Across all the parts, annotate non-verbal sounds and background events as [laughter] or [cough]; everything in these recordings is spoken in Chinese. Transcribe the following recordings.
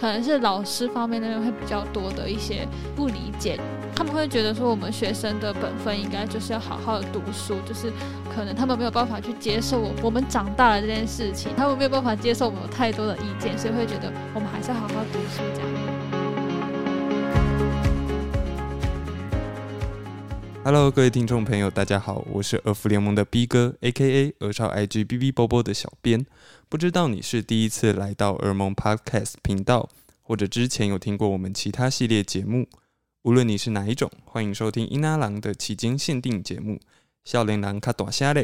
可能是老师方面那边会比较多的一些不理解，他们会觉得说我们学生的本分应该就是要好好的读书，就是可能他们没有办法去接受我我们长大了这件事情，他们没有办法接受我们有太多的意见，所以会觉得我们还是要好好读书这样。Hello，各位听众朋友，大家好，我是俄服联盟的 B 哥，A.K.A. 俄少 IG B B 波波的小编。不知道你是第一次来到儿盟 Podcast 频道，或者之前有听过我们其他系列节目。无论你是哪一种，欢迎收听英拉郎的迄今限定节目《笑脸郎卡短虾嘞》。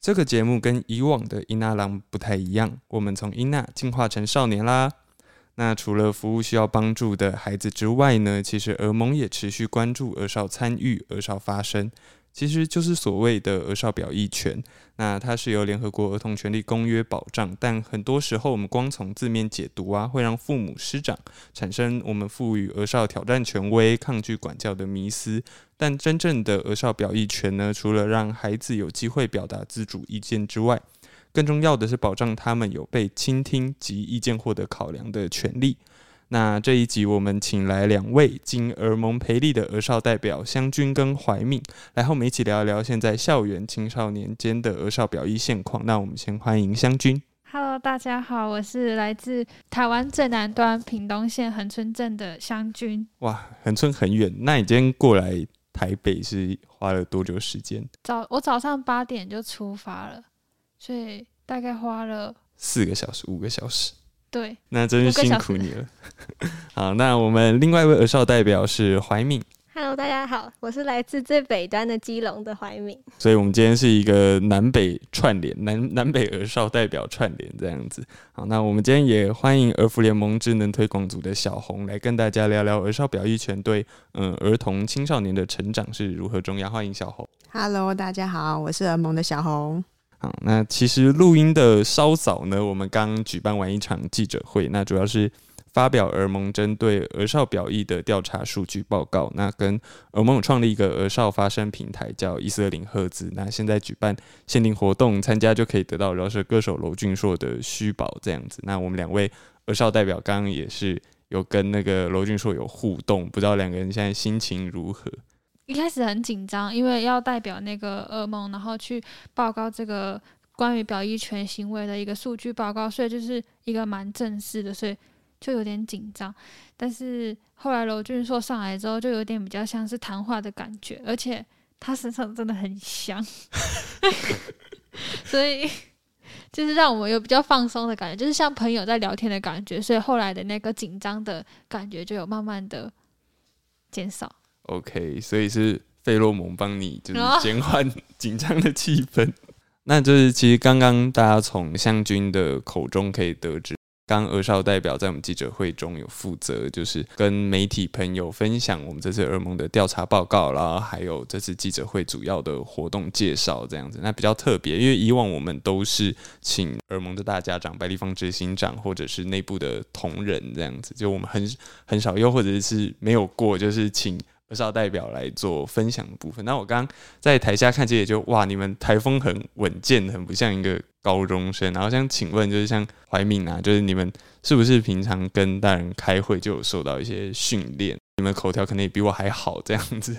这个节目跟以往的英拉郎不太一样，我们从英娜进化成少年啦。那除了服务需要帮助的孩子之外呢，其实儿盟也持续关注儿少参与、儿少发声，其实就是所谓的儿少表意权。那它是由联合国儿童权利公约保障，但很多时候我们光从字面解读啊，会让父母师长产生我们赋予儿少挑战权威、抗拒管教的迷思。但真正的儿少表意权呢，除了让孩子有机会表达自主意见之外，更重要的是保障他们有被倾听及意见获得考量的权利。那这一集我们请来两位经儿盟培力的儿少代表湘君跟怀敏，来和我们一起聊一聊现在校园青少年间的儿少表意现况。那我们先欢迎湘君。Hello，大家好，我是来自台湾最南端屏东县恒春镇的湘君。哇，恒春很远，那你今天过来台北是花了多久时间？早我早上八点就出发了。所以大概花了四个小时、五个小时。对，那真是辛苦你了。[laughs] 好，那我们另外一位儿少代表是怀敏。Hello，大家好，我是来自最北端的基隆的怀敏。所以，我们今天是一个南北串联，南南北儿少代表串联这样子。好，那我们今天也欢迎儿福联盟智能推广组的小红来跟大家聊聊儿少表意权对嗯儿童青少年的成长是如何重要。欢迎小红。Hello，大家好，我是儿盟的小红。那其实录音的稍早呢，我们刚举办完一场记者会，那主要是发表儿盟针对儿少表意的调查数据报告。那跟儿盟创立一个儿少发声平台，叫一四二零赫兹。那现在举办限定活动，参加就可以得到饶舌歌手娄俊硕的虚宝这样子。那我们两位儿少代表刚刚也是有跟那个娄俊硕有互动，不知道两个人现在心情如何？一开始很紧张，因为要代表那个噩梦，然后去报告这个关于表意权行为的一个数据报告，所以就是一个蛮正式的，所以就有点紧张。但是后来楼俊硕上来之后，就有点比较像是谈话的感觉，而且他身上真的很香，[laughs] 所以就是让我们有比较放松的感觉，就是像朋友在聊天的感觉。所以后来的那个紧张的感觉就有慢慢的减少。OK，所以是费洛蒙帮你就是减缓紧张的气氛。[laughs] 那就是其实刚刚大家从向军的口中可以得知，刚儿少代表在我们记者会中有负责，就是跟媒体朋友分享我们这次儿盟的调查报告，然后还有这次记者会主要的活动介绍这样子。那比较特别，因为以往我们都是请儿盟的大家长白立方执行长或者是内部的同仁这样子，就我们很很少又或者是没有过，就是请。儿少代表来做分享的部分。那我刚刚在台下看，其实也就哇，你们台风很稳健，很不像一个高中生。然后想请问，就是像怀敏啊，就是你们是不是平常跟大人开会就有受到一些训练？你们口条可能也比我还好，这样子。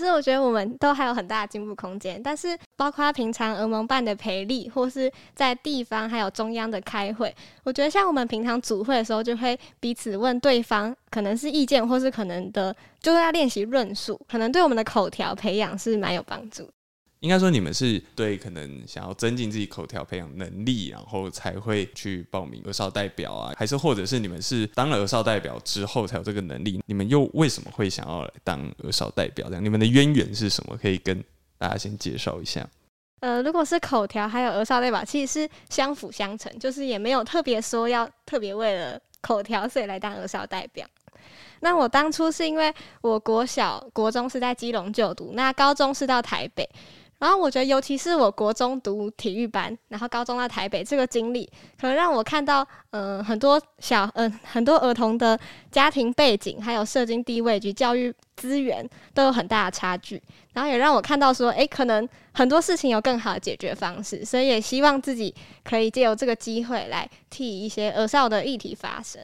其实我觉得我们都还有很大的进步空间，但是包括平常欧盟办的培力，或是在地方还有中央的开会，我觉得像我们平常组会的时候，就会彼此问对方，可能是意见，或是可能的，就是要练习论述，可能对我们的口条培养是蛮有帮助。应该说，你们是对可能想要增进自己口条培养能力，然后才会去报名儿少代表啊？还是或者是你们是当了儿少代表之后才有这个能力？你们又为什么会想要来当儿少代表？这样，你们的渊源是什么？可以跟大家先介绍一下。呃，如果是口条还有儿少代表，其实是相辅相成，就是也没有特别说要特别为了口条所以来当儿少代表。那我当初是因为我国小、国中是在基隆就读，那高中是到台北。然后我觉得，尤其是我国中读体育班，然后高中到台北这个经历，可能让我看到，嗯，很多小，嗯，很多儿童的家庭背景，还有社经地位及教育资源都有很大的差距。然后也让我看到说，诶，可能很多事情有更好的解决方式。所以也希望自己可以借由这个机会来替一些儿少的议题发声。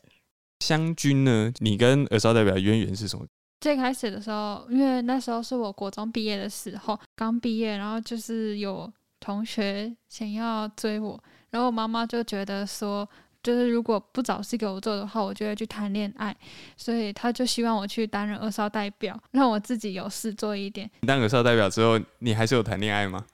湘军呢？你跟儿少代表渊源是什么？最开始的时候，因为那时候是我国中毕业的时候，刚毕业，然后就是有同学想要追我，然后我妈妈就觉得说，就是如果不找事给我做的话，我就会去谈恋爱，所以她就希望我去担任二少代表，让我自己有事做一点。当二少代表之后，你还是有谈恋爱吗？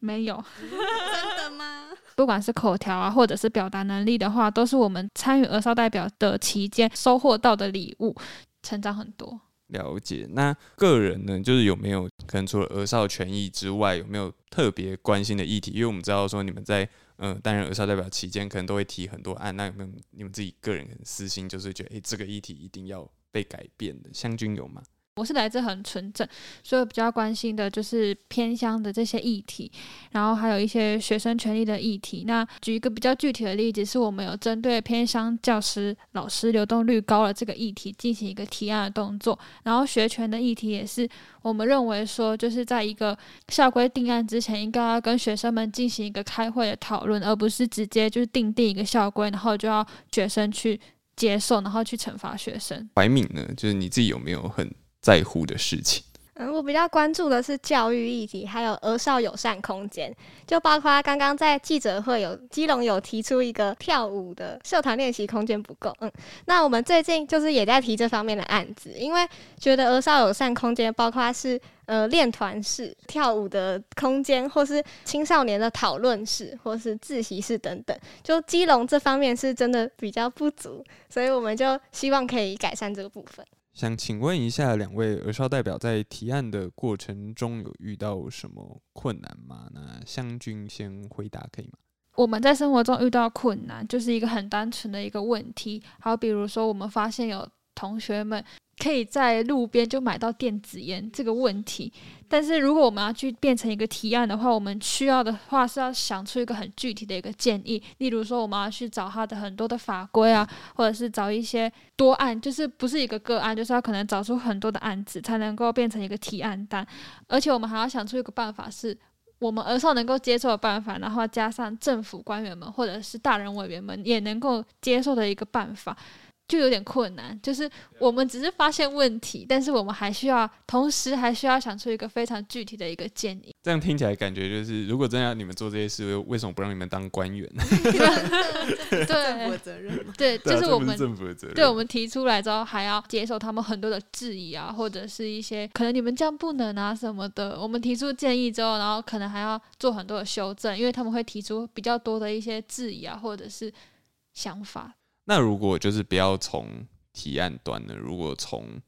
没有，真的吗？[laughs] 不管是口条啊，或者是表达能力的话，都是我们参与二少代表的期间收获到的礼物，成长很多。了解，那个人呢，就是有没有可能除了儿少权益之外，有没有特别关心的议题？因为我们知道说你们在嗯担任儿少代表期间，可能都会提很多案，那有没有你们自己个人私心，就是觉得诶这个议题一定要被改变的？湘军有吗？我是来自很纯正，所以比较关心的就是偏乡的这些议题，然后还有一些学生权利的议题。那举一个比较具体的例子，是我们有针对偏乡教师、老师流动率高的这个议题进行一个提案的动作。然后学权的议题也是我们认为说，就是在一个校规定案之前，应该要跟学生们进行一个开会的讨论，而不是直接就是定定一个校规，然后就要学生去接受，然后去惩罚学生。怀敏呢，就是你自己有没有很？在乎的事情，嗯，我比较关注的是教育议题，还有儿少友善空间，就包括刚刚在记者会有基隆有提出一个跳舞的社团练习空间不够，嗯，那我们最近就是也在提这方面的案子，因为觉得儿少友善空间包括是呃练团室、跳舞的空间，或是青少年的讨论室，或是自习室等等，就基隆这方面是真的比较不足，所以我们就希望可以改善这个部分。想请问一下两位儿少代表，在提案的过程中有遇到什么困难吗？那湘君先回答可以吗？我们在生活中遇到困难，就是一个很单纯的一个问题，好，比如说我们发现有同学们。可以在路边就买到电子烟这个问题，但是如果我们要去变成一个提案的话，我们需要的话是要想出一个很具体的一个建议，例如说我们要去找他的很多的法规啊，或者是找一些多案，就是不是一个个案，就是要可能找出很多的案子才能够变成一个提案单，而且我们还要想出一个办法，是我们儿少能够接受的办法，然后加上政府官员们或者是大人委员们也能够接受的一个办法。就有点困难，就是我们只是发现问题，但是我们还需要同时还需要想出一个非常具体的一个建议。这样听起来感觉就是，如果真要你们做这些事，为什么不让你们当官员？[laughs] 对，政府的责任。对，就是我们政府的责任。对，我们提出来之后，还要接受他们很多的质疑啊，或者是一些可能你们这样不能啊什么的。我们提出建议之后，然后可能还要做很多的修正，因为他们会提出比较多的一些质疑啊，或者是想法。那如果就是不要从提案端呢？如果从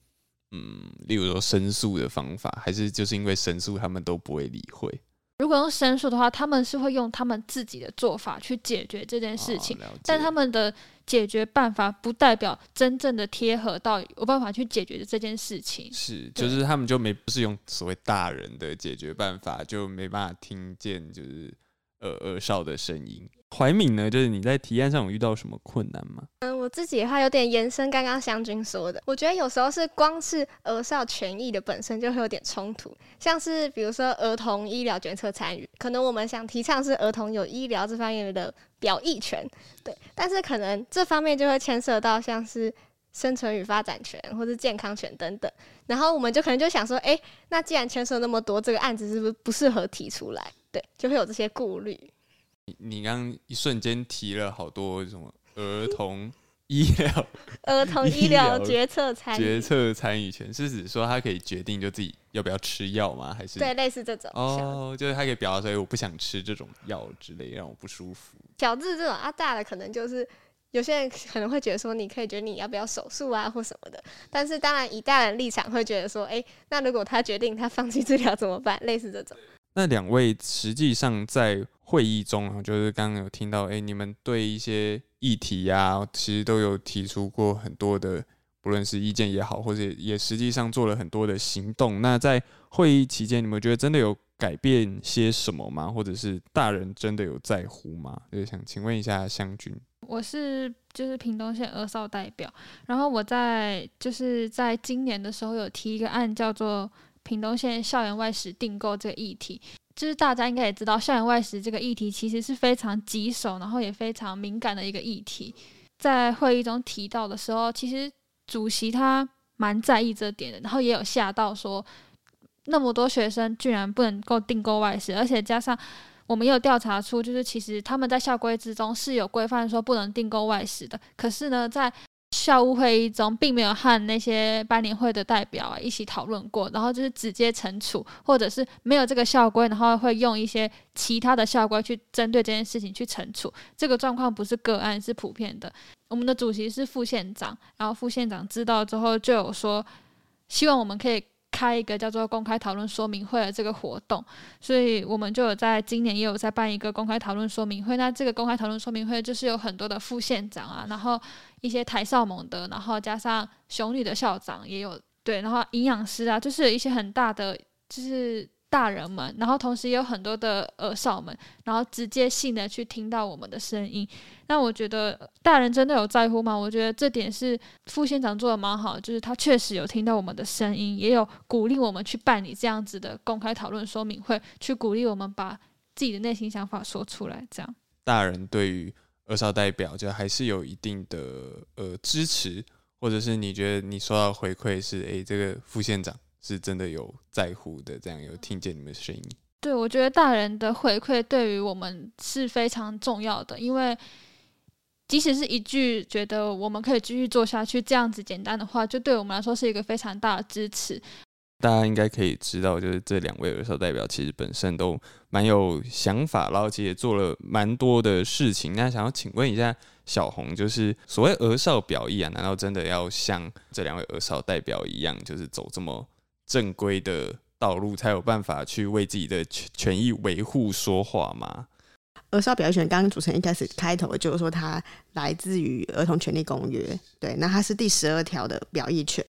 嗯，例如说申诉的方法，还是就是因为申诉他们都不会理会。如果用申诉的话，他们是会用他们自己的做法去解决这件事情，但他们的解决办法不代表真正的贴合到有办法去解决这件事情。是，就是他们就没不是用所谓大人的解决办法，就没办法听见就是呃儿少的声音。怀敏呢，就是你在提案上有遇到什么困难吗？嗯，我自己的话有点延伸刚刚湘军说的，我觉得有时候是光是儿少权益的本身就会有点冲突，像是比如说儿童医疗决策参与，可能我们想提倡是儿童有医疗这方面的表意权，对，但是可能这方面就会牵涉到像是生存与发展权或是健康权等等，然后我们就可能就想说，哎，那既然牵涉那么多，这个案子是不是不适合提出来？对，就会有这些顾虑。你你刚一瞬间提了好多什么儿童医疗、[laughs] 儿童医疗决策参决策参与权，是指说他可以决定就自己要不要吃药吗？还是对类似这种哦，就是他可以表达说我不想吃这种药之类，让我不舒服。小智这种啊，大的可能就是有些人可能会觉得说，你可以决定你要不要手术啊，或什么的。但是当然以大人立场会觉得说，哎，那如果他决定他放弃治疗怎么办？类似这种。那两位实际上在。会议中啊，就是刚刚有听到，哎，你们对一些议题呀，其实都有提出过很多的，不论是意见也好，或者也实际上做了很多的行动。那在会议期间，你们觉得真的有改变些什么吗？或者是大人真的有在乎吗？就是想请问一下湘君。我是就是屏东县二少代表，然后我在就是在今年的时候有提一个案，叫做屏东县校园外食订购这个议题。就是大家应该也知道，校园外食这个议题其实是非常棘手，然后也非常敏感的一个议题。在会议中提到的时候，其实主席他蛮在意这点的，然后也有吓到说，那么多学生居然不能够订购外食，而且加上我们也有调查出，就是其实他们在校规之中是有规范说不能订购外食的，可是呢，在校务会议中，并没有和那些班联会的代表啊一起讨论过，然后就是直接惩处，或者是没有这个校规，然后会用一些其他的校规去针对这件事情去惩处。这个状况不是个案，是普遍的。我们的主席是副县长，然后副县长知道之后就有说，希望我们可以。开一个叫做公开讨论说明会的这个活动，所以我们就有在今年也有在办一个公开讨论说明会。那这个公开讨论说明会就是有很多的副县长啊，然后一些台少盟的，然后加上熊女的校长也有对，然后营养师啊，就是一些很大的就是。大人们，然后同时也有很多的儿少们，然后直接性的去听到我们的声音。那我觉得大人真的有在乎吗？我觉得这点是副县长做的蛮好，就是他确实有听到我们的声音，也有鼓励我们去办理这样子的公开讨论说明会，去鼓励我们把自己的内心想法说出来。这样，大人对于儿少代表就还是有一定的呃支持，或者是你觉得你收到回馈是，诶，这个副县长。是真的有在乎的，这样有听见你们的声音。对，我觉得大人的回馈对于我们是非常重要的，因为即使是一句觉得我们可以继续做下去这样子简单的话，就对我们来说是一个非常大的支持。大家应该可以知道，就是这两位儿少代表其实本身都蛮有想法，然后其实也做了蛮多的事情。那想要请问一下小红，就是所谓儿少表意啊，难道真的要像这两位儿少代表一样，就是走这么？正规的道路才有办法去为自己的权权益维护说话嘛？儿少表意权，刚刚主持人一开始开头就是说它来自于《儿童权利公约》，对，那它是第十二条的表意权。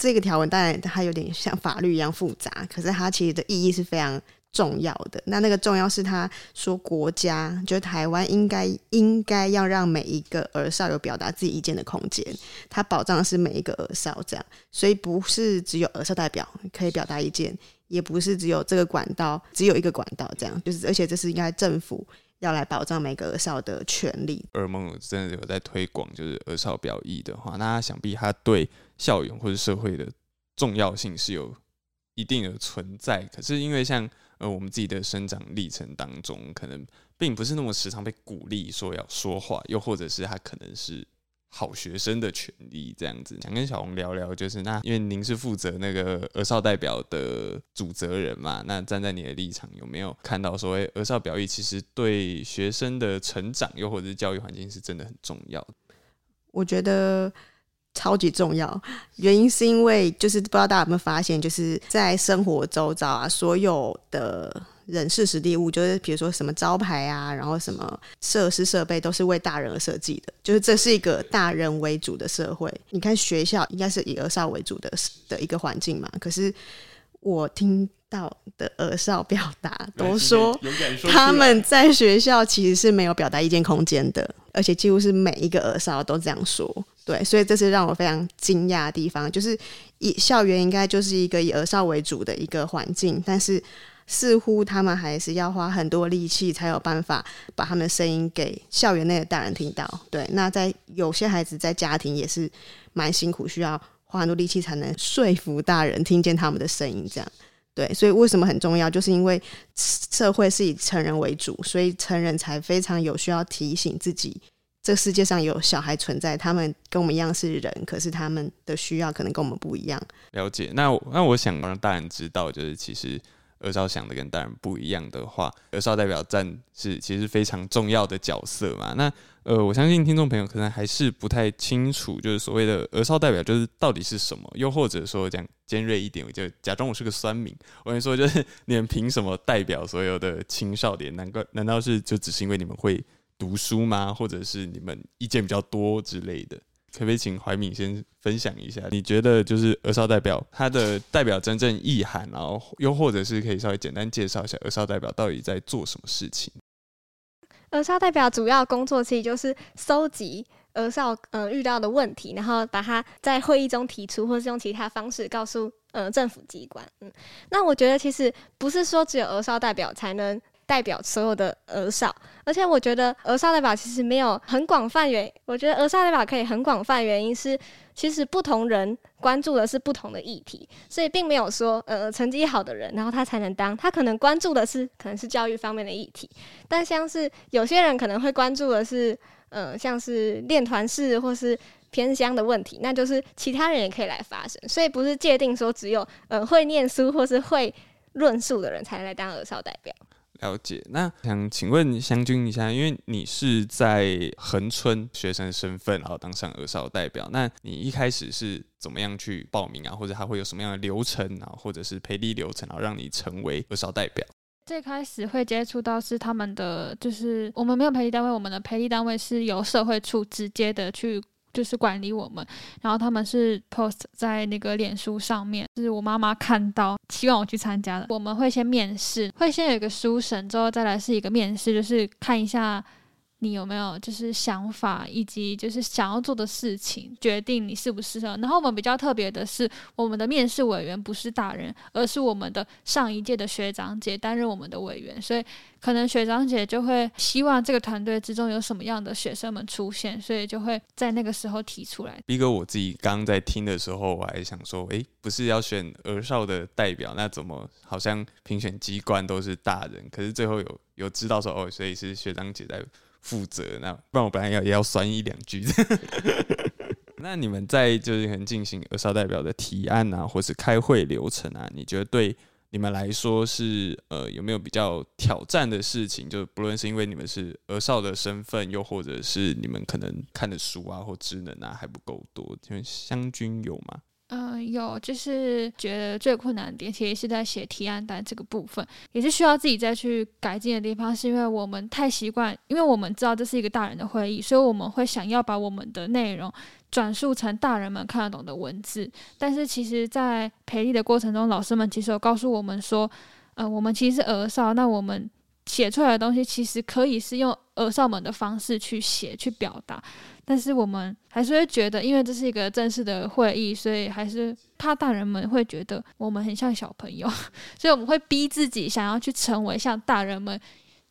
这个条文当然它有点像法律一样复杂，可是它其实的意义是非常。重要的那那个重要是他说国家就是台湾应该应该要让每一个儿少有表达自己意见的空间，他保障的是每一个儿少这样，所以不是只有儿少代表可以表达意见，也不是只有这个管道只有一个管道这样，就是而且这是应该政府要来保障每个儿少的权利。儿梦真的有在推广就是儿少表意的话，那想必他对校园或者社会的重要性是有一定的存在，可是因为像。而我们自己的生长历程当中，可能并不是那么时常被鼓励说要说话，又或者是他可能是好学生的权利这样子。想跟小红聊聊，就是那因为您是负责那个儿少代表的主责人嘛，那站在你的立场，有没有看到所谓儿少表意其实对学生的成长，又或者是教育环境是真的很重要？我觉得。超级重要，原因是因为就是不知道大家有没有发现，就是在生活周遭啊，所有的人事、实地物，就是比如说什么招牌啊，然后什么设施设备，都是为大人而设计的。就是这是一个大人为主的社会。你看学校应该是以儿少为主的的一个环境嘛，可是我听到的儿少表达都说，[laughs] 他们在学校其实是没有表达意见空间的，而且几乎是每一个儿少都这样说。对，所以这是让我非常惊讶的地方，就是以校园应该就是一个以儿少为主的一个环境，但是似乎他们还是要花很多力气才有办法把他们的声音给校园内的大人听到。对，那在有些孩子在家庭也是蛮辛苦，需要花很多力气才能说服大人听见他们的声音。这样，对，所以为什么很重要，就是因为社会是以成人为主，所以成人才非常有需要提醒自己。这个世界上有小孩存在，他们跟我们一样是人，可是他们的需要可能跟我们不一样。了解，那那我想让大人知道，就是其实儿少想的跟大人不一样的话，儿少代表站是其实非常重要的角色嘛。那呃，我相信听众朋友可能还是不太清楚，就是所谓的儿少代表就是到底是什么，又或者说讲尖锐一点，我就假装我是个酸民，我跟你说，就是 [laughs] 你们凭什么代表所有的青少年？难怪难道是就只是因为你们会？读书吗？或者是你们意见比较多之类的？可不可以请怀敏先分享一下？你觉得就是儿少代表它的代表真正意涵，然后又或者是可以稍微简单介绍一下儿少代表到底在做什么事情？儿少代表主要工作其实就是收集儿少呃遇到的问题，然后把它在会议中提出，或是用其他方式告诉呃政府机关。嗯，那我觉得其实不是说只有儿少代表才能代表所有的儿少，而且我觉得儿少代表其实没有很广泛原，我觉得儿少代表可以很广泛，原因是其实不同人关注的是不同的议题，所以并没有说呃成绩好的人，然后他才能当，他可能关注的是可能是教育方面的议题，但像是有些人可能会关注的是呃像是练团式或是偏乡的问题，那就是其他人也可以来发声，所以不是界定说只有呃会念书或是会论述的人才来当儿少代表。了解，那想请问湘君一下，因为你是在恒春学生身份，然后当上儿少代表，那你一开始是怎么样去报名啊？或者他会有什么样的流程啊？或者是培力流程，然后让你成为儿少代表？最开始会接触到是他们的，就是我们没有培力单位，我们的培力单位是由社会处直接的去。就是管理我们，然后他们是 post 在那个脸书上面，是我妈妈看到，希望我去参加的。我们会先面试，会先有一个书审，之后再来是一个面试，就是看一下你有没有就是想法，以及就是想要做的事情，决定你适不适合。然后我们比较特别的是，我们的面试委员不是大人，而是我们的上一届的学长姐担任我们的委员，所以。可能学长姐就会希望这个团队之中有什么样的学生们出现，所以就会在那个时候提出来。B 哥，我自己刚刚在听的时候，我还想说，诶，不是要选儿少的代表，那怎么好像评选机关都是大人？可是最后有有知道说，哦，所以是学长姐在负责。那不然我本来要也要酸一两句。[laughs] 那你们在就是很进行儿少代表的提案啊，或是开会流程啊，你觉得对？你们来说是呃有没有比较挑战的事情？就不论是因为你们是儿少的身份，又或者是你们可能看的书啊或职能啊还不够多，因为湘军有吗？嗯，有，就是觉得最困难的点其实是在写提案单这个部分，也是需要自己再去改进的地方，是因为我们太习惯，因为我们知道这是一个大人的会议，所以我们会想要把我们的内容。转述成大人们看得懂的文字，但是其实，在培力的过程中，老师们其实有告诉我们说，呃，我们其实是儿少，那我们写出来的东西其实可以是用儿少们的方式去写、去表达，但是我们还是会觉得，因为这是一个正式的会议，所以还是怕大人们会觉得我们很像小朋友，[laughs] 所以我们会逼自己想要去成为像大人们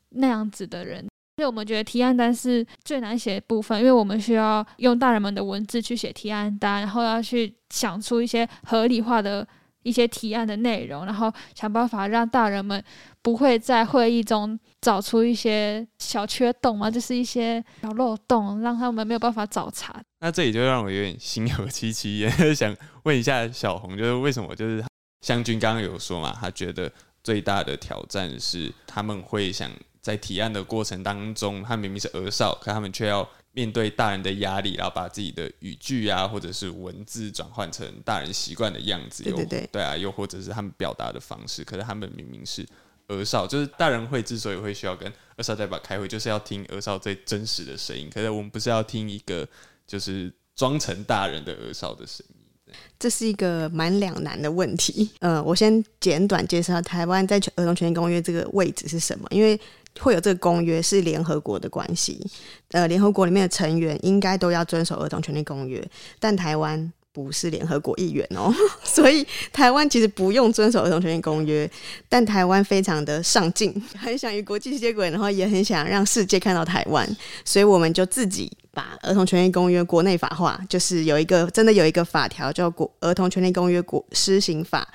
那样子的人。所以我们觉得提案单是最难写的部分，因为我们需要用大人们的文字去写提案单，然后要去想出一些合理化的一些提案的内容，然后想办法让大人们不会在会议中找出一些小缺洞嘛，就是一些小漏洞，让他们没有办法找茬。那这里就让我有点心有戚戚焉，想问一下小红，就是为什么？就是湘军刚刚有说嘛，他觉得最大的挑战是他们会想。在提案的过程当中，他明明是儿少，可他们却要面对大人的压力，然后把自己的语句啊，或者是文字转换成大人习惯的样子。对对对，对啊，又或者是他们表达的方式，可是他们明明是儿少，就是大人会之所以会需要跟儿少代表开会，就是要听儿少最真实的声音。可是我们不是要听一个就是装成大人的儿少的声音。这是一个蛮两难的问题。呃，我先简短介绍台湾在儿童权益公约这个位置是什么，因为。会有这个公约是联合国的关系，呃，联合国里面的成员应该都要遵守儿童权利公约，但台湾不是联合国议员哦，[laughs] 所以台湾其实不用遵守儿童权利公约，但台湾非常的上进，[laughs] 很想与国际接轨，然后也很想让世界看到台湾，所以我们就自己把儿童权利公约国内法化，就是有一个真的有一个法条叫《国儿童权利公约国施行法》。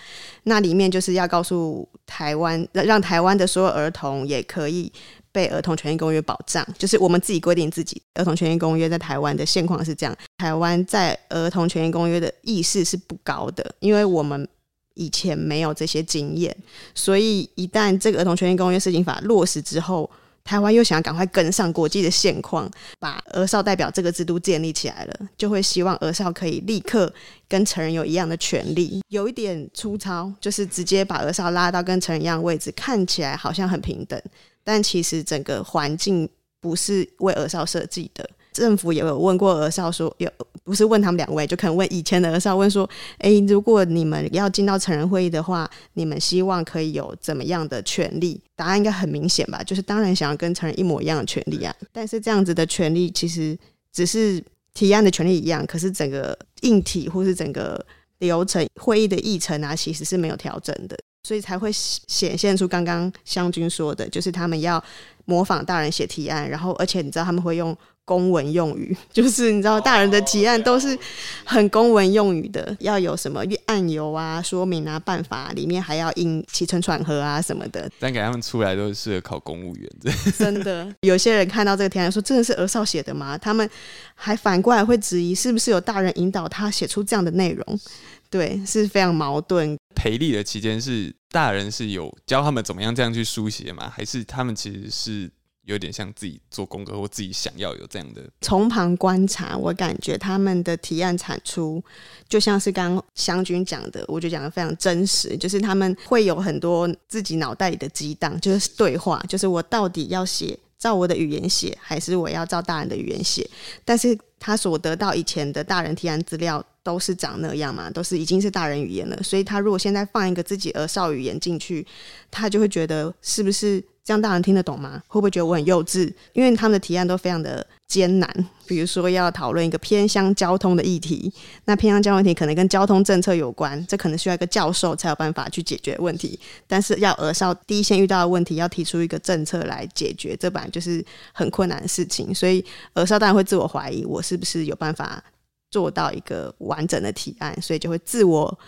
那里面就是要告诉台湾，让台湾的所有儿童也可以被儿童权益公约保障。就是我们自己规定自己儿童权益公约在台湾的现况是这样。台湾在儿童权益公约的意识是不高的，因为我们以前没有这些经验，所以一旦这个儿童权益公约施行法落实之后。台湾又想要赶快跟上国际的现况，把儿少代表这个制度建立起来了，就会希望儿少可以立刻跟成人有一样的权利。有一点粗糙，就是直接把儿少拉到跟成人一样的位置，看起来好像很平等，但其实整个环境不是为儿少设计的。政府也有问过儿少说，有不是问他们两位，就可能问以前的儿少问说，诶，如果你们要进到成人会议的话，你们希望可以有怎么样的权利？答案应该很明显吧，就是当然想要跟成人一模一样的权利啊。但是这样子的权利其实只是提案的权利一样，可是整个硬体或是整个流程、会议的议程啊，其实是没有调整的。所以才会显现出刚刚湘君说的，就是他们要模仿大人写提案，然后而且你知道他们会用公文用语，[laughs] 就是你知道大人的提案都是很公文用语的，要有什么案由啊、说明啊、办法，里面还要印起承转合啊什么的。但给他们出来都是适合考公务员的，[laughs] 真的。有些人看到这个提案说，真的是儿少写的吗？他们还反过来会质疑，是不是有大人引导他写出这样的内容？对，是非常矛盾。培力的期间是大人是有教他们怎么样这样去书写吗？还是他们其实是有点像自己做功课或自己想要有这样的？从旁观察，我感觉他们的提案产出就像是刚湘君讲的，我就讲的非常真实，就是他们会有很多自己脑袋里的激荡，就是对话，就是我到底要写照我的语言写，还是我要照大人的语言写？但是他所得到以前的大人提案资料。都是长那样嘛，都是已经是大人语言了，所以他如果现在放一个自己儿少语言进去，他就会觉得是不是这样大人听得懂吗？会不会觉得我很幼稚？因为他们的提案都非常的艰难，比如说要讨论一个偏乡交通的议题，那偏乡交通问题可能跟交通政策有关，这可能需要一个教授才有办法去解决问题。但是要儿少第一线遇到的问题，要提出一个政策来解决，这本来就是很困难的事情，所以儿少当然会自我怀疑，我是不是有办法？做到一个完整的提案，所以就会自我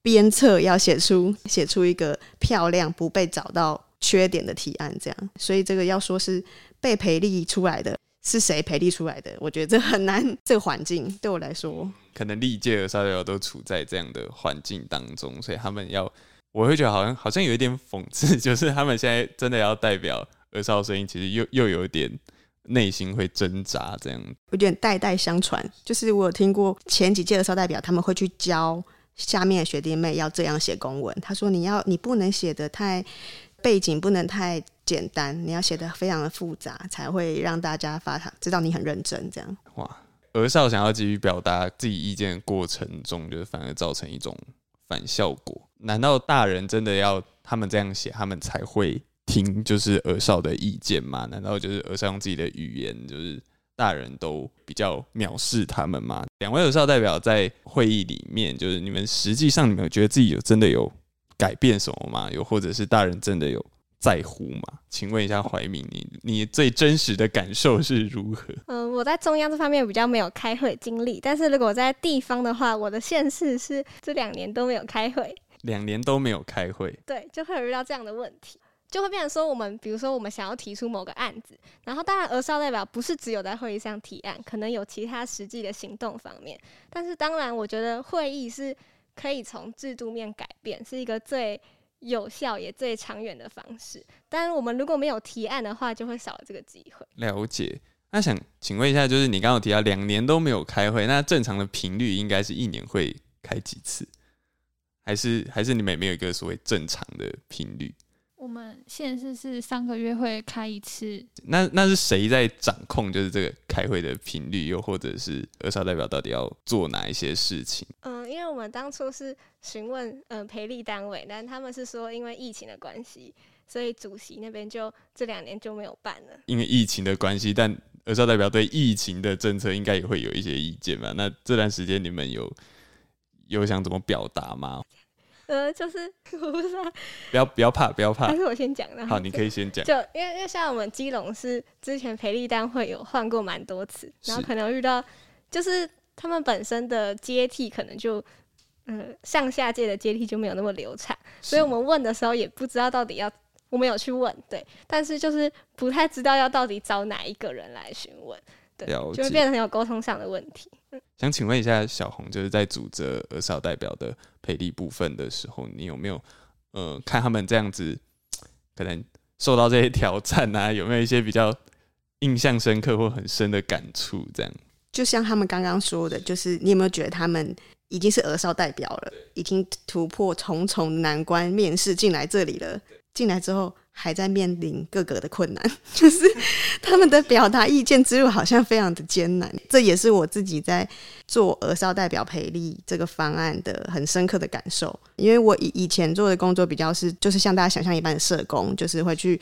鞭策，要写出写出一个漂亮、不被找到缺点的提案。这样，所以这个要说是被培力出来的，是谁培力出来的？我觉得这很难。[laughs] 这个环境对我来说，可能历届的少校都处在这样的环境当中，所以他们要，我会觉得好像好像有一点讽刺，就是他们现在真的要代表儿少声音，其实又又有点。内心会挣扎，这样有点代代相传。就是我有听过前几届的少代表，他们会去教下面的学弟妹要这样写公文。他说：“你要你不能写的太背景，不能太简单，你要写的非常的复杂，才会让大家发他知道你很认真。”这样哇，儿少想要急于表达自己意见过程中，就是反而造成一种反效果。难道大人真的要他们这样写，他们才会？听就是儿少的意见吗？难道就是儿少用自己的语言，就是大人都比较藐视他们吗？两位儿少代表在会议里面，就是你们实际上你们觉得自己有真的有改变什么吗？有或者是大人真的有在乎吗？请问一下怀民，你你最真实的感受是如何？嗯，我在中央这方面比较没有开会经历，但是如果在地方的话，我的县市是这两年都没有开会，两年都没有开会，对，就会有遇到这样的问题。就会变成说，我们比如说我们想要提出某个案子，然后当然，儿少代表不是只有在会议上提案，可能有其他实际的行动方面。但是当然，我觉得会议是可以从制度面改变，是一个最有效也最长远的方式。但是我们如果没有提案的话，就会少了这个机会。了解。那想请问一下，就是你刚刚提到两年都没有开会，那正常的频率应该是一年会开几次？还是还是你们没有一个所谓正常的频率？我们现在是三个月会开一次。那那是谁在掌控？就是这个开会的频率，又或者是二少代表到底要做哪一些事情？嗯，因为我们当初是询问嗯培力单位，但他们是说因为疫情的关系，所以主席那边就这两年就没有办了。因为疫情的关系，但二少代表对疫情的政策应该也会有一些意见吧？那这段时间你们有有想怎么表达吗？呃，就是 [laughs] 我不知道，不要不要怕，不要怕。还是我先讲好，你可以先讲。就因为因为像我们基隆是之前培力单会有换过蛮多次，然后可能遇到就是他们本身的接替可能就嗯上下届的接替就没有那么流畅，所以我们问的时候也不知道到底要我们有去问对，但是就是不太知道要到底找哪一个人来询问，对，就会变得很有沟通上的问题。想请问一下小红，就是在组织儿少代表的培力部分的时候，你有没有呃看他们这样子，可能受到这些挑战啊，有没有一些比较印象深刻或很深的感触？这样，就像他们刚刚说的，就是你有没有觉得他们已经是儿少代表了，已经突破重重难关，面试进来这里了，进来之后还在面临各个的困难，[laughs] 就是他们的表达意见之路好像非常的艰难。这也是我自己在做儿少代表培力这个方案的很深刻的感受，因为我以以前做的工作比较是，就是像大家想象一般的社工，就是会去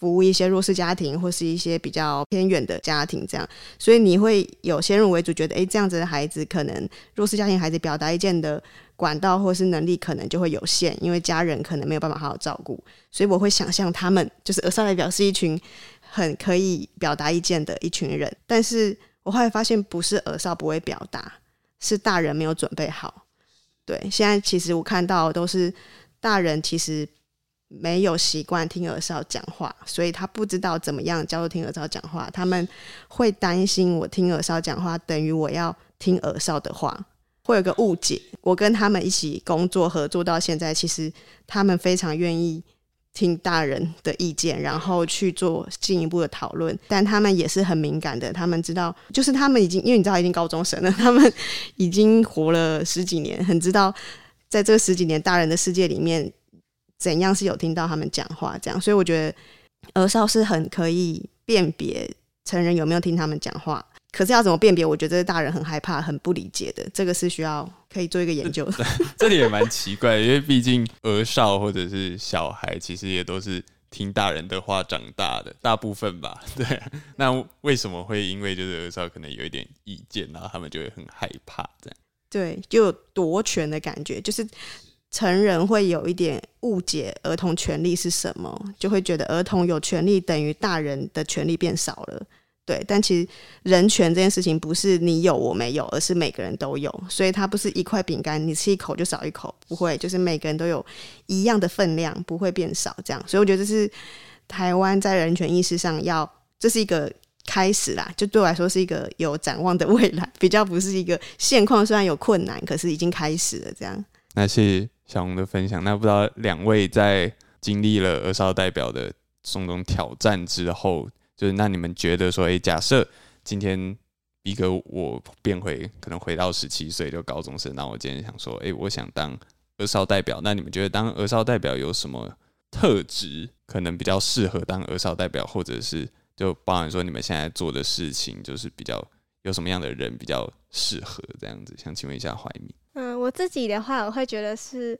服务一些弱势家庭或是一些比较偏远的家庭，这样，所以你会有先入为主，觉得诶，这样子的孩子可能弱势家庭孩子表达意见的。管道或是能力可能就会有限，因为家人可能没有办法好好照顾，所以我会想象他们就是耳少代表是一群很可以表达意见的一群人。但是我后来发现，不是耳少不会表达，是大人没有准备好。对，现在其实我看到都是大人其实没有习惯听耳少讲话，所以他不知道怎么样叫做听耳少讲话。他们会担心我听耳少讲话等于我要听耳少的话。会有个误解，我跟他们一起工作合作到现在，其实他们非常愿意听大人的意见，然后去做进一步的讨论。但他们也是很敏感的，他们知道，就是他们已经，因为你知道，已经高中生了，[laughs] 他们已经活了十几年，很知道在这十几年大人的世界里面，怎样是有听到他们讲话这样。所以我觉得儿少是很可以辨别成人有没有听他们讲话。可是要怎么辨别？我觉得大人很害怕、很不理解的，这个是需要可以做一个研究。[laughs] 这里也蛮奇怪，因为毕竟儿少或者是小孩，其实也都是听大人的话长大的，大部分吧。[laughs] 对，那为什么会因为就是儿少可能有一点意见，然后他们就会很害怕这样？对，就有夺权的感觉，就是成人会有一点误解儿童权利是什么，就会觉得儿童有权利等于大人的权利变少了。对，但其实人权这件事情不是你有我没有，而是每个人都有，所以它不是一块饼干，你吃一口就少一口，不会，就是每个人都有一样的分量，不会变少这样。所以我觉得这是台湾在人权意识上要，这是一个开始啦，就对我来说是一个有展望的 [laughs] 未来，比较不是一个现况，虽然有困难，可是已经开始了这样。那谢谢小红的分享。那不知道两位在经历了二少代表的种种挑战之后。就是那你们觉得说，哎，假设今天一个我变回可能回到十七岁就高中生，那我今天想说，哎，我想当儿少代表，那你们觉得当儿少代表有什么特质可能比较适合当儿少代表，或者是就包含说你们现在做的事情，就是比较有什么样的人比较适合这样子？想请问一下怀敏。嗯，我自己的话，我会觉得是。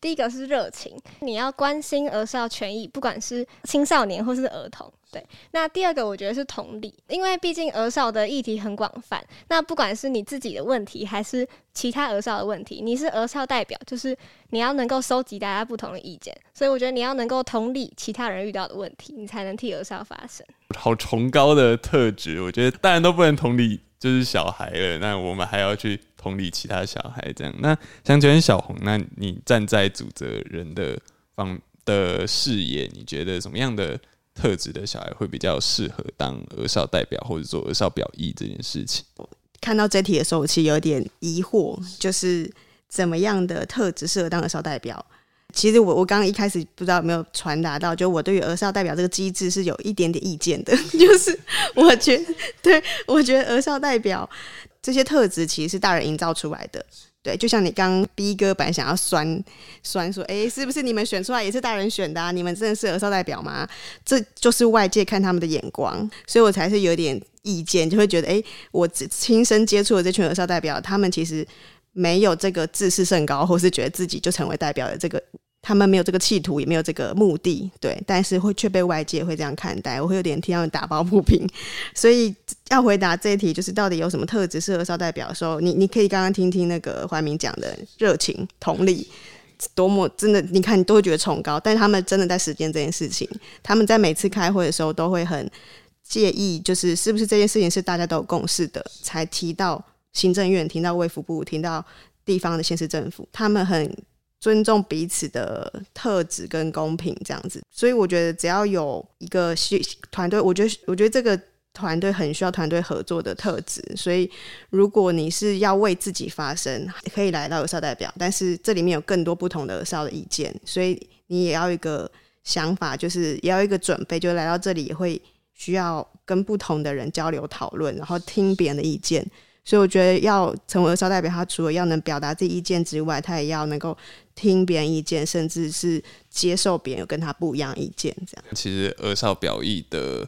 第一个是热情，你要关心儿少权益，不管是青少年或是儿童。对，那第二个我觉得是同理，因为毕竟儿少的议题很广泛，那不管是你自己的问题，还是其他儿少的问题，你是儿少代表，就是你要能够收集大家不同的意见，所以我觉得你要能够同理其他人遇到的问题，你才能替儿少发声。好崇高的特质，我觉得大人都不能同理，就是小孩了，那我们还要去。同理其他小孩这样，那想请问小红，那你站在主责人的方的视野，你觉得什么样的特质的小孩会比较适合当儿少代表，或者做儿少表意这件事情？看到这题的时候，我其实有点疑惑，就是怎么样的特质适合当儿少代表？其实我我刚刚一开始不知道有没有传达到，就我对于儿少代表这个机制是有一点点意见的，[laughs] 就是我觉，对我觉得儿少代表。这些特质其实是大人营造出来的，对，就像你刚 B 哥本来想要酸酸说，哎，是不是你们选出来也是大人选的？啊？你们真的是儿少代表吗？这就是外界看他们的眼光，所以我才是有点意见，就会觉得，哎，我亲身接触的这群儿少代表，他们其实没有这个自视甚高，或是觉得自己就成为代表的这个。他们没有这个企图，也没有这个目的，对，但是会却被外界会这样看待，我会有点替他们打抱不平。所以要回答这一题，就是到底有什么特质适合少代表的时候，你你可以刚刚听听那个怀明讲的热情、同理，多么真的，你看你都会觉得崇高，但他们真的在实践这件事情，他们在每次开会的时候都会很介意，就是是不是这件事情是大家都有共识的，才提到行政院、听到卫福部、听到地方的县市政府，他们很。尊重彼此的特质跟公平，这样子，所以我觉得只要有一个系团队，我觉得我觉得这个团队很需要团队合作的特质。所以，如果你是要为自己发声，可以来到有少代表，但是这里面有更多不同的少的意见，所以你也要一个想法，就是也要一个准备，就来到这里也会需要跟不同的人交流讨论，然后听别人的意见。所以我觉得要成为二少代表，他除了要能表达自己意见之外，他也要能够听别人意见，甚至是接受别人有跟他不一样意见。这样，其实二少表意的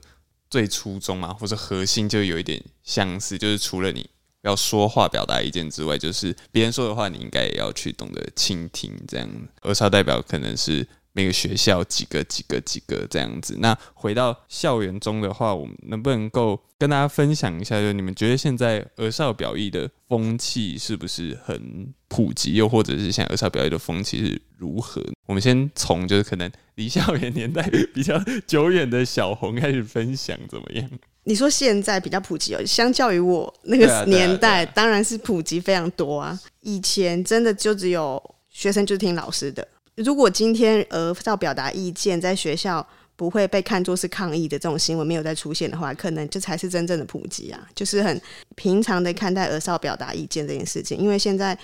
最初衷啊，或者核心就有一点相似，就是除了你要说话表达意见之外，就是别人说的话，你应该也要去懂得倾听。这样，二少代表可能是。那个学校几个几个几个这样子。那回到校园中的话，我们能不能够跟大家分享一下？就你们觉得现在儿少表意的风气是不是很普及？又或者是现在儿少表意的风气是如何？我们先从就是可能离校园年代比较久远的小红开始分享，怎么样？你说现在比较普及哦，相较于我那个年代，当然是普及非常多啊。以前真的就只有学生就听老师的。如果今天儿少表达意见，在学校不会被看作是抗议的这种新闻没有再出现的话，可能这才是真正的普及啊，就是很平常的看待儿少表达意见这件事情。因为现在，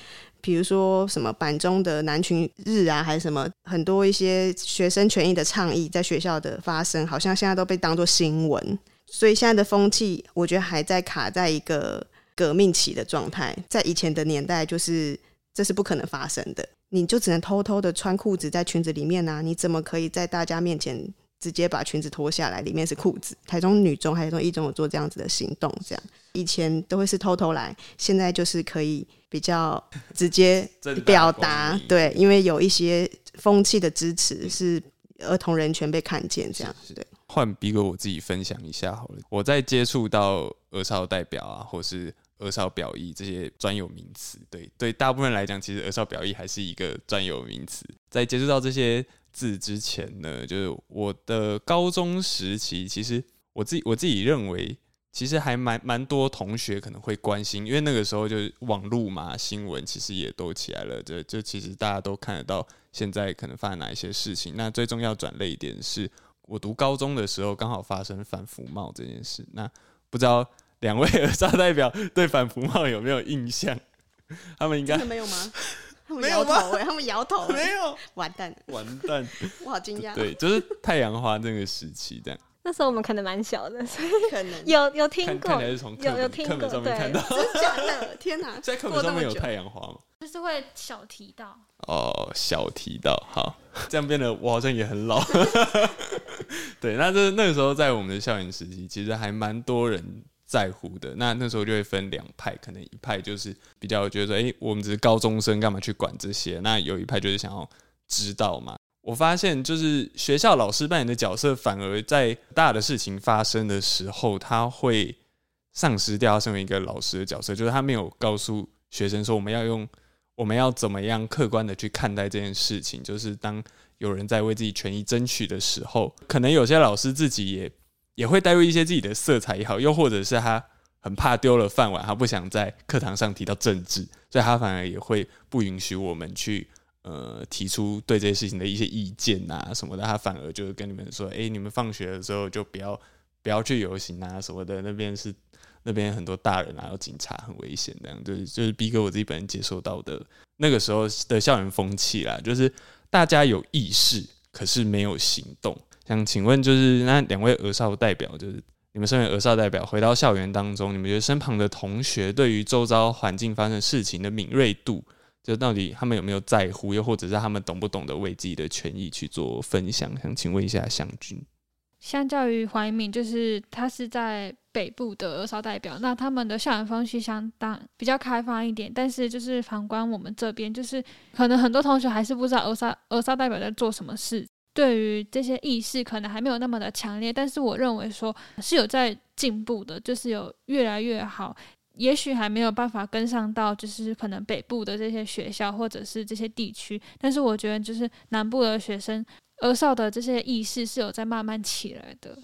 比如说什么板中的男群日啊，还是什么很多一些学生权益的倡议在学校的发生，好像现在都被当做新闻，所以现在的风气，我觉得还在卡在一个革命期的状态。在以前的年代，就是这是不可能发生的。你就只能偷偷的穿裤子在裙子里面啊？你怎么可以在大家面前直接把裙子脱下来，里面是裤子？台中女中、台中一中有做这样子的行动，这样以前都会是偷偷来，现在就是可以比较直接 [laughs] 表达，对，因为有一些风气的支持，是儿童人权被看见，这样对。换逼哥我自己分享一下好了，我在接触到儿少代表啊，或是。儿少表意这些专有名词，对对，大部分来讲，其实儿少表意还是一个专有名词。在接触到这些字之前呢，就是我的高中时期，其实我自己我自己认为，其实还蛮蛮多同学可能会关心，因为那个时候就是网络嘛，新闻其实也都起来了，就就其实大家都看得到现在可能发生哪一些事情。那最重要转泪一点是，我读高中的时候刚好发生反服贸这件事，那不知道。两位耳少代表对反服贸有没有印象？[laughs] 他们应该没有吗？[laughs] 他们摇头哎，他们摇头没有，完蛋，完蛋，[laughs] 我好惊讶。对，就是太阳花那个时期这样。那时候我们可能蛮小的，所以可能有有听过，看是从有有听过，上面看到，真的，天哪！在课本上面有太阳花吗？就是会小提到哦，小提到，好，这样变得我好像也很老。对，那这那个时候在我们的校园时期，其实还蛮多人。在乎的那那时候就会分两派，可能一派就是比较觉得说，哎，我们只是高中生，干嘛去管这些？那有一派就是想要知道嘛。我发现就是学校老师扮演的角色，反而在大的事情发生的时候，他会丧失掉身为一个老师的角色，就是他没有告诉学生说，我们要用我们要怎么样客观的去看待这件事情。就是当有人在为自己权益争取的时候，可能有些老师自己也。也会带入一些自己的色彩也好，又或者是他很怕丢了饭碗，他不想在课堂上提到政治，所以他反而也会不允许我们去呃提出对这些事情的一些意见啊什么的。他反而就是跟你们说：“哎，你们放学的时候就不要不要去游行啊什么的，那边是那边很多大人啊，有警察，很危险。”这样就是就是逼哥我自己本人接受到的那个时候的校园风气啦，就是大家有意识，可是没有行动。想请问，就是那两位儿少代表，就是你们身为儿少代表，回到校园当中，你们觉得身旁的同学对于周遭环境发生事情的敏锐度，就到底他们有没有在乎，又或者是他们懂不懂得为自己的权益去做分享？想请问一下向军。相较于怀敏，就是他是在北部的儿少代表，那他们的校园风气相当比较开放一点，但是就是反观我们这边，就是可能很多同学还是不知道儿少儿少代表在做什么事。对于这些意识可能还没有那么的强烈，但是我认为说是有在进步的，就是有越来越好。也许还没有办法跟上到，就是可能北部的这些学校或者是这些地区，但是我觉得就是南部的学生儿少的这些意识是有在慢慢起来的。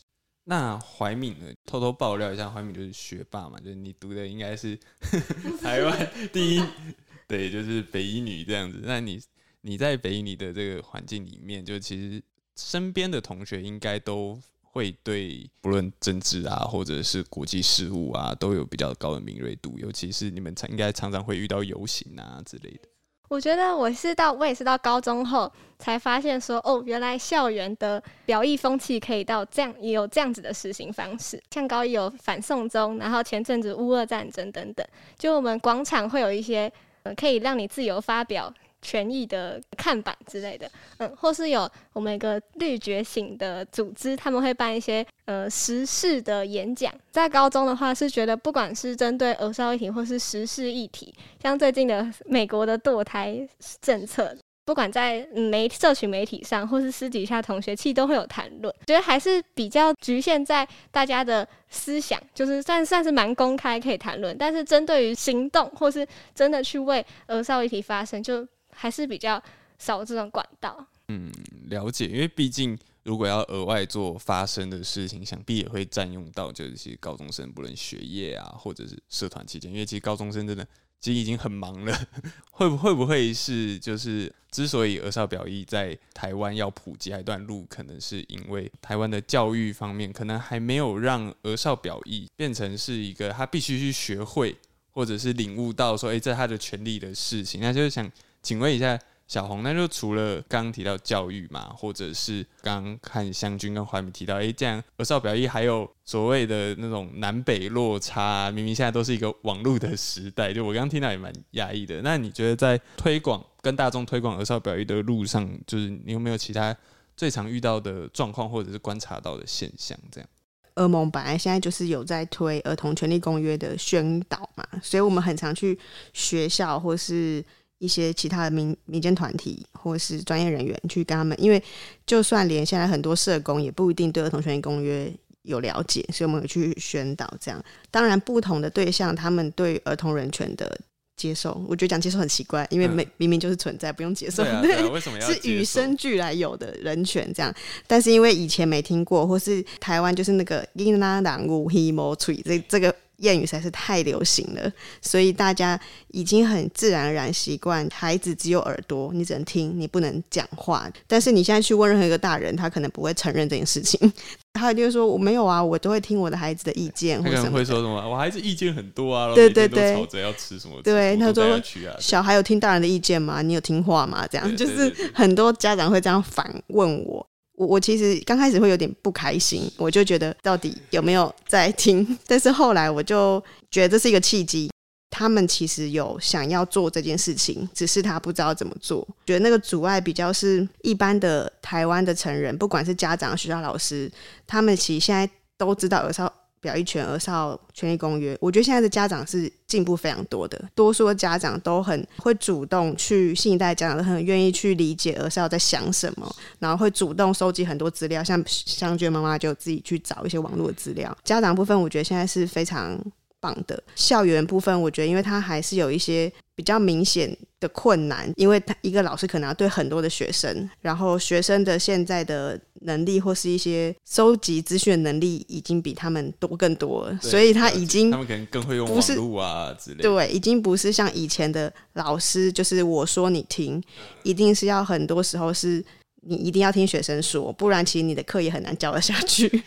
那怀敏呢？偷偷爆料一下，怀敏就是学霸嘛，就是你读的应该是 [laughs] 台湾第一，[laughs] 对，就是北一女这样子。那你？你在北你的这个环境里面，就其实身边的同学应该都会对不论政治啊，或者是国际事务啊，都有比较高的敏锐度。尤其是你们常应该常常会遇到游行啊之类的。我觉得我是到我也是到高中后才发现说，哦，原来校园的表意风气可以到这样，也有这样子的实行方式。像高一有反送中，然后前阵子乌俄战争等等，就我们广场会有一些呃可以让你自由发表权益的看板之类的，嗯，或是有我们一个绿觉醒的组织，他们会办一些呃时事的演讲。在高中的话，是觉得不管是针对儿少议题或是时事议题，像最近的美国的堕胎政策。不管在媒社群媒体上，或是私底下同学，其实都会有谈论。觉得还是比较局限在大家的思想，就是算算是蛮公开可以谈论。但是针对于行动，或是真的去为儿少议题发声，就还是比较少这种管道。嗯，了解。因为毕竟如果要额外做发声的事情，想必也会占用到就是其实高中生不论学业啊，或者是社团期间，因为其实高中生真的。其实已经很忙了，[laughs] 会不会不会是就是之所以儿少表意在台湾要普及一段路，可能是因为台湾的教育方面可能还没有让儿少表意变成是一个他必须去学会或者是领悟到说，哎，这他的权利的事情。那就是想请问一下。小红，那就除了刚刚提到教育嘛，或者是刚看湘君跟怀米提到，哎，这样儿少表意还有所谓的那种南北落差，明明现在都是一个网络的时代，就我刚刚听到也蛮压抑的。那你觉得在推广跟大众推广儿少表意的路上，就是你有没有其他最常遇到的状况，或者是观察到的现象？这样，噩梦本来现在就是有在推儿童权利公约的宣导嘛，所以我们很常去学校或是。一些其他的民民间团体或是专业人员去跟他们，因为就算连现在很多社工也不一定对儿童权益公约有了解，所以我们有去宣导。这样，当然不同的对象，他们对儿童人权的接受，我觉得讲接受很奇怪，因为明明明就是存在，不用接受。对，为什么要是与生俱来有的人权这样？但是因为以前没听过，或是台湾就是那个伊拉党乌黑摩吹这这个。谚语实在是太流行了，所以大家已经很自然而然习惯，孩子只有耳朵，你只能听，你不能讲话。但是你现在去问任何一个大人，他可能不会承认这件事情，[laughs] 他就会说我没有啊，我都会听我的孩子的意见。或者会说什么？我孩子意见很多啊，对对对，吵着要吃什么？对，他说小孩有听大人的意见吗？你有听话吗？这样就是很多家长会这样反问我。我我其实刚开始会有点不开心，我就觉得到底有没有在听？但是后来我就觉得这是一个契机，他们其实有想要做这件事情，只是他不知道怎么做。觉得那个阻碍比较是一般的台湾的成人，不管是家长、学校老师，他们其实现在都知道有时候。表一权而少权益公约，我觉得现在的家长是进步非常多的，多数家长都很会主动去，新一代家长都很愿意去理解儿少在想什么，然后会主动收集很多资料，像香娟妈妈就自己去找一些网络的资料。家长部分，我觉得现在是非常。棒的校园部分，我觉得，因为他还是有一些比较明显的困难，因为他一个老师可能要对很多的学生，然后学生的现在的能力或是一些收集资讯的能力，已经比他们多更多了，所以他已经他们可能更会用网络啊之类，对，已经不是像以前的老师，就是我说你听，一定是要很多时候是你一定要听学生说，不然其实你的课也很难教得下去。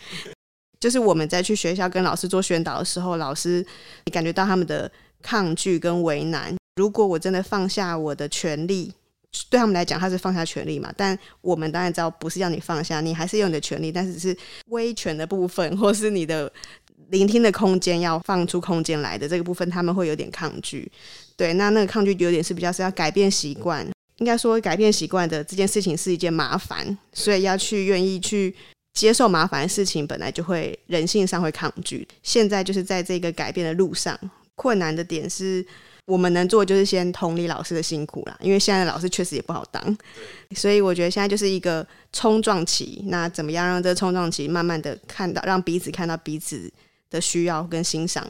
就是我们在去学校跟老师做宣导的时候，老师你感觉到他们的抗拒跟为难。如果我真的放下我的权利，对他们来讲他是放下权利嘛？但我们当然知道不是要你放下，你还是有你的权利，但是只是威权的部分，或是你的聆听的空间要放出空间来的这个部分，他们会有点抗拒。对，那那个抗拒有点是比较是要改变习惯，应该说改变习惯的这件事情是一件麻烦，所以要去愿意去。接受麻烦的事情本来就会人性上会抗拒，现在就是在这个改变的路上，困难的点是我们能做就是先同理老师的辛苦啦，因为现在的老师确实也不好当，所以我觉得现在就是一个冲撞期，那怎么样让这个冲撞期慢慢的看到，让彼此看到彼此的需要跟欣赏。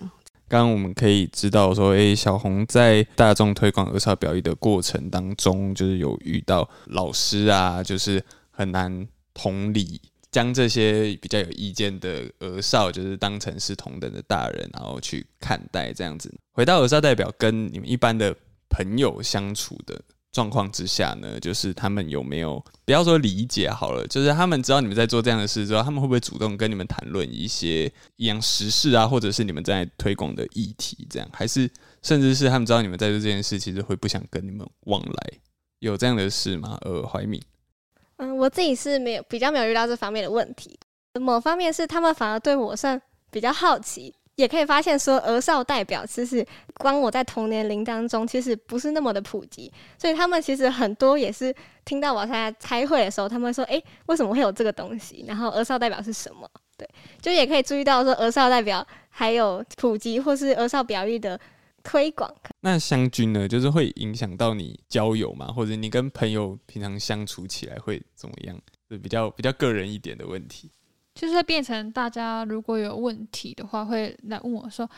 刚刚我们可以知道说，诶，小红在大众推广儿少表意的过程当中，就是有遇到老师啊，就是很难同理。将这些比较有意见的儿少，就是当成是同等的大人，然后去看待这样子。回到儿少代表跟你们一般的朋友相处的状况之下呢，就是他们有没有不要说理解好了，就是他们知道你们在做这样的事之后，他们会不会主动跟你们谈论一些一样时事啊，或者是你们在推广的议题？这样还是甚至是他们知道你们在做这件事，其实会不想跟你们往来，有这样的事吗？呃，怀敏，嗯，我自己是没有比较没有遇到这方面的问题。某方面是他们反而对我算比较好奇，也可以发现说儿少代表其实光我在同年龄当中其实不是那么的普及，所以他们其实很多也是听到我在开会的时候，他们说：“诶，为什么会有这个东西？然后儿少代表是什么？”对，就也可以注意到说儿少代表还有普及或是儿少表意的推广。那湘军呢，就是会影响到你交友嘛？或者你跟朋友平常相处起来会怎么样？是比较比较个人一点的问题。就是会变成大家如果有问题的话，会来问我说。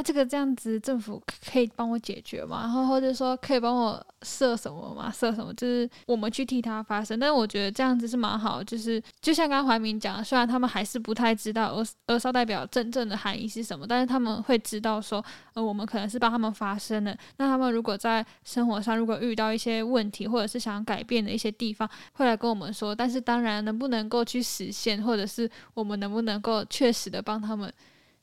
啊，这个这样子，政府可以帮我解决吗？然后或者说可以帮我设什么吗？设什么？就是我们去替他发声。但是我觉得这样子是蛮好，就是就像刚刚怀明讲，虽然他们还是不太知道“儿儿少代表”真正的含义是什么，但是他们会知道说，呃，我们可能是帮他们发声的。那他们如果在生活上如果遇到一些问题，或者是想改变的一些地方，会来跟我们说。但是当然，能不能够去实现，或者是我们能不能够确实的帮他们，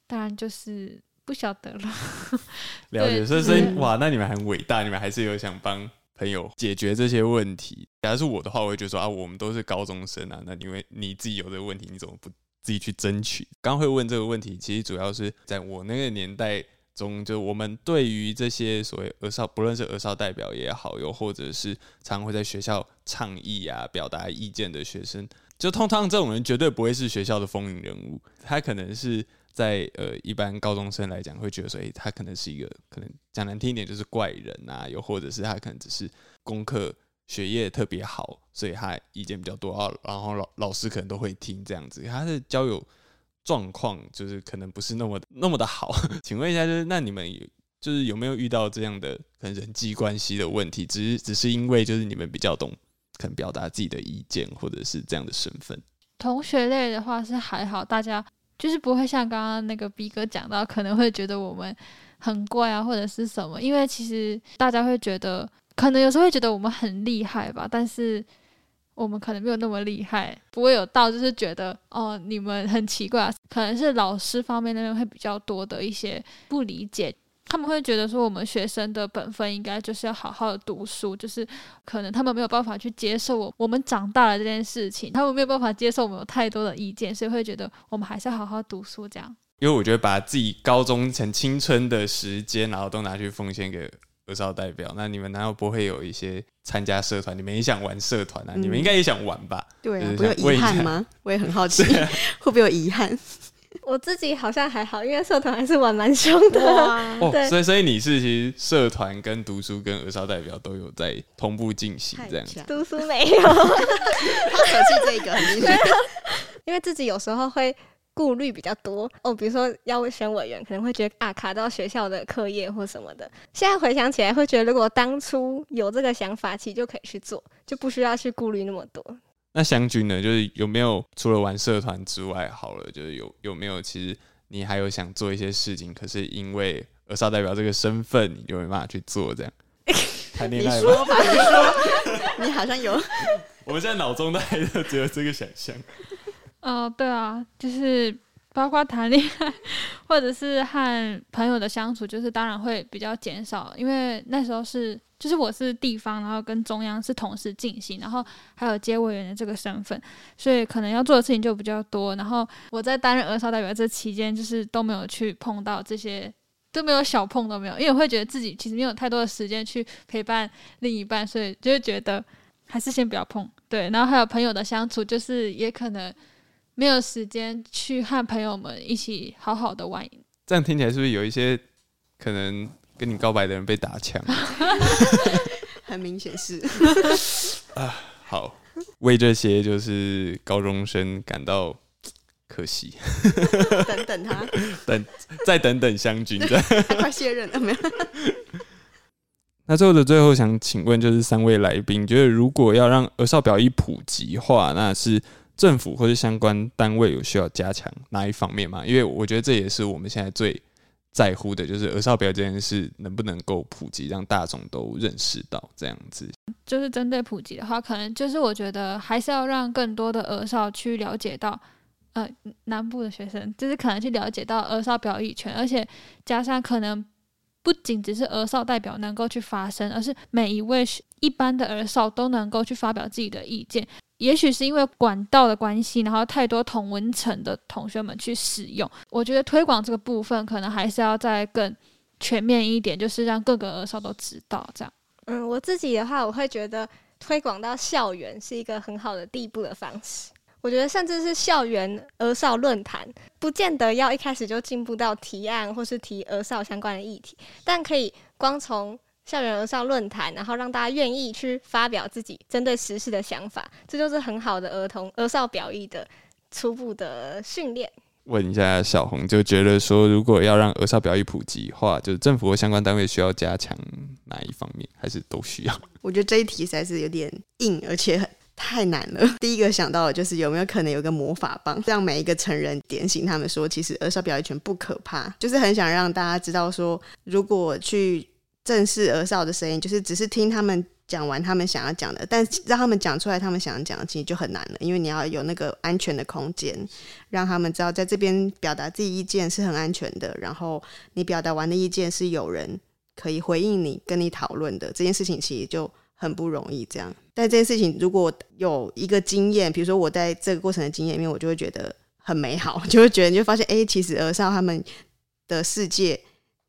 当然就是。不晓得了，[laughs] 了解。所以，所以，哇，那你们很伟大，你们还是有想帮朋友解决这些问题。假如是我的话，我会觉得说啊，我们都是高中生啊，那因为你自己有这个问题，你怎么不自己去争取？刚会问这个问题，其实主要是在我那个年代中，就我们对于这些所谓儿少，不论是儿少代表也好，又或者是常会在学校倡议啊、表达意见的学生，就通常这种人绝对不会是学校的风云人物，他可能是。在呃，一般高中生来讲，会觉得说，诶，他可能是一个可能讲难听一点，就是怪人啊，又或者是他可能只是功课学业特别好，所以他意见比较多啊，然后老老师可能都会听这样子。他的交友状况就是可能不是那么那么的好。[laughs] 请问一下，就是那你们有就是有没有遇到这样的可能人际关系的问题？只是只是因为就是你们比较懂，可能表达自己的意见，或者是这样的身份。同学类的话是还好，大家。就是不会像刚刚那个 B 哥讲到，可能会觉得我们很怪啊，或者是什么。因为其实大家会觉得，可能有时候会觉得我们很厉害吧，但是我们可能没有那么厉害，不会有到就是觉得哦，你们很奇怪。可能是老师方面那边会比较多的一些不理解。他们会觉得说，我们学生的本分应该就是要好好的读书，就是可能他们没有办法去接受我我们长大了这件事情，他们没有办法接受我们有太多的意见，所以会觉得我们还是要好好读书这样。因为我觉得把自己高中成青春的时间，然后都拿去奉献给儿少代表，那你们难道不会有一些参加社团？你们也想玩社团啊？你们应该也想玩吧？对啊，会有遗憾吗？我也很好奇，会不会有遗憾？我自己好像还好，因为社团还是玩蛮凶的。[laughs] 哦，所以所以你是其实社团跟读书跟儿少代表都有在同步进行这样。读书没有，[laughs] 他舍弃这个很厉害。[laughs] 因为自己有时候会顾虑比较多哦，比如说要选委员，可能会觉得啊卡到学校的课业或什么的。现在回想起来，会觉得如果当初有这个想法，其实就可以去做，就不需要去顾虑那么多。那湘军呢？就是有没有除了玩社团之外，好了，就是有有没有其实你还有想做一些事情，可是因为二少代表这个身份，你就没办法去做这样。[laughs] 谈恋爱？你说吧，你说，你好像有。[laughs] 我们现在脑中都还只有这个想象。[laughs] 哦，对啊，就是包括谈恋爱，或者是和朋友的相处，就是当然会比较减少，因为那时候是。就是我是地方，然后跟中央是同时进行，然后还有接委员的这个身份，所以可能要做的事情就比较多。然后我在担任儿少代表这期间，就是都没有去碰到这些，都没有小碰都没有，因为我会觉得自己其实没有太多的时间去陪伴另一半，所以就会觉得还是先不要碰。对，然后还有朋友的相处，就是也可能没有时间去和朋友们一起好好的玩。这样听起来是不是有一些可能？跟你告白的人被打枪，[laughs] 很明显是 [laughs] 啊。好，为这些就是高中生感到可惜。等等他，[laughs] 等再等等湘军，快卸任了没有？那最后的最后，想请问就是三位来宾，觉得如果要让儿少表一普及化，那是政府或者相关单位有需要加强哪一方面吗？因为我觉得这也是我们现在最。在乎的就是儿少表这件事能不能够普及，让大众都认识到这样子。就是针对普及的话，可能就是我觉得还是要让更多的儿少去了解到，呃，南部的学生就是可能去了解到儿少表意权，而且加上可能不仅只是儿少代表能够去发声，而是每一位一般的儿少都能够去发表自己的意见。也许是因为管道的关系，然后太多同文层的同学们去使用，我觉得推广这个部分可能还是要再更全面一点，就是让各个儿少都知道这样。嗯，我自己的话，我会觉得推广到校园是一个很好的第步的方式。我觉得甚至是校园儿少论坛，不见得要一开始就进步到提案或是提儿少相关的议题，但可以光从校园儿少论坛，然后让大家愿意去发表自己针对时事的想法，这就是很好的儿童儿少表意的初步的训练。问一下小红，就觉得说，如果要让儿少表意普及化，就是政府和相关单位需要加强哪一方面，还是都需要？我觉得这一题实在是有点硬，而且很太难了。[laughs] 第一个想到的就是有没有可能有个魔法棒，让每一个成人点醒他们说，其实儿少表演权不可怕，就是很想让大家知道说，如果去正视儿少的声音，就是只是听他们。讲完他们想要讲的，但让他们讲出来他们想讲的，其实就很难了，因为你要有那个安全的空间，让他们知道在这边表达自己意见是很安全的。然后你表达完的意见是有人可以回应你、跟你讨论的，这件事情其实就很不容易。这样，但这件事情如果有一个经验，比如说我在这个过程的经验里面，我就会觉得很美好，[laughs] 就会觉得你就发现，哎，其实儿少他们的世界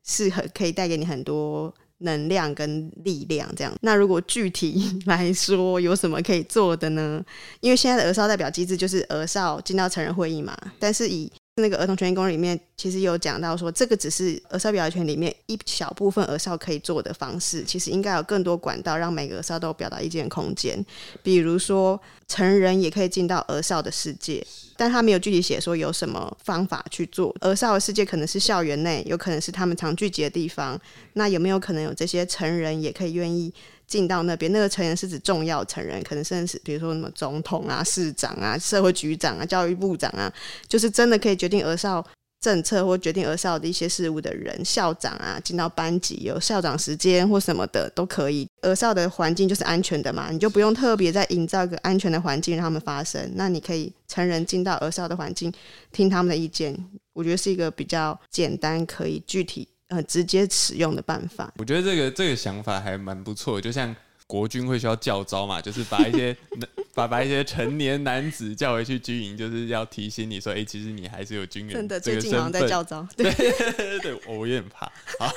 是很可以带给你很多。能量跟力量这样，那如果具体 [laughs] 来说有什么可以做的呢？因为现在的儿少代表机制就是儿少进到成人会议嘛，但是以那个儿童权益公约里面，其实有讲到说，这个只是儿少表达权里面一小部分儿少可以做的方式，其实应该有更多管道让每个儿少都表达意见空间。比如说，成人也可以进到儿少的世界，但他没有具体写说有什么方法去做。儿少的世界可能是校园内，有可能是他们常聚集的地方。那有没有可能有这些成人也可以愿意？进到那边，那个成人是指重要成人，可能甚至是比如说什么总统啊、市长啊、社会局长啊、教育部长啊，就是真的可以决定儿少政策或决定儿少的一些事务的人，校长啊，进到班级有校长时间或什么的都可以。儿少的环境就是安全的嘛，你就不用特别再营造一个安全的环境让他们发生。那你可以成人进到儿少的环境，听他们的意见，我觉得是一个比较简单、可以具体。呃，直接使用的办法，我觉得这个这个想法还蛮不错。就像国军会需要教招嘛，就是把一些 [laughs] 把把一些成年男子叫回去军营，就是要提醒你说，哎，其实你还是有军人真的最近好像在教招，对对 [laughs] 对，我有点怕。好，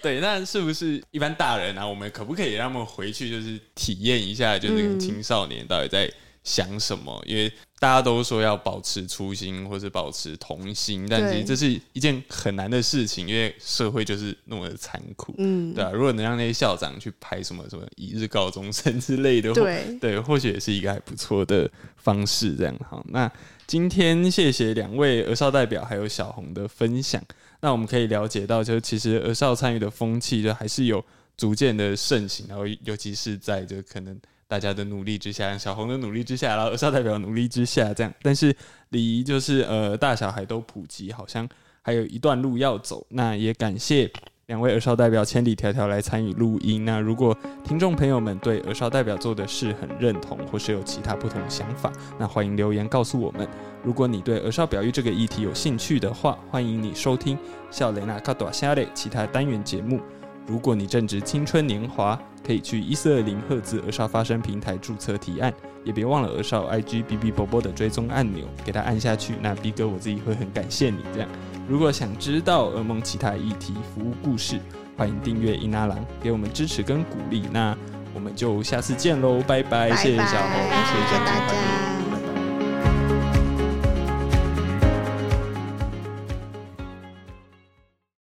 对，那是不是一般大人啊？我们可不可以让他们回去，就是体验一下，就是青少年到底在想什么？因为大家都说要保持初心，或是保持童心，但其实这是一件很难的事情，因为社会就是那么的残酷，嗯，对啊。如果能让那些校长去拍什么什么一日高中生之类的，对对，或许也是一个还不错的方式。这样好，那今天谢谢两位儿少代表还有小红的分享。那我们可以了解到，就其实儿少参与的风气，就还是有逐渐的盛行，然后尤其是在就可能。大家的努力之下，小红的努力之下，然后少代表努力之下，这样。但是离就是呃大小孩都普及，好像还有一段路要走。那也感谢两位儿少代表千里迢迢来参与录音。那如果听众朋友们对儿少代表做的事很认同，或是有其他不同的想法，那欢迎留言告诉我们。如果你对儿少表育这个议题有兴趣的话，欢迎你收听笑雷娜卡朵夏雷其他单元节目。如果你正值青春年华，可以去一四二零赫兹儿少发声平台注册提案，也别忘了儿少 IG B B 波波的追踪按钮，给它按下去。那 B 哥我自己会很感谢你。这样，如果想知道噩梦其他议题服务故事，欢迎订阅伊娜郎，给我们支持跟鼓励。那我们就下次见喽，拜拜！谢谢小红，谢谢大家。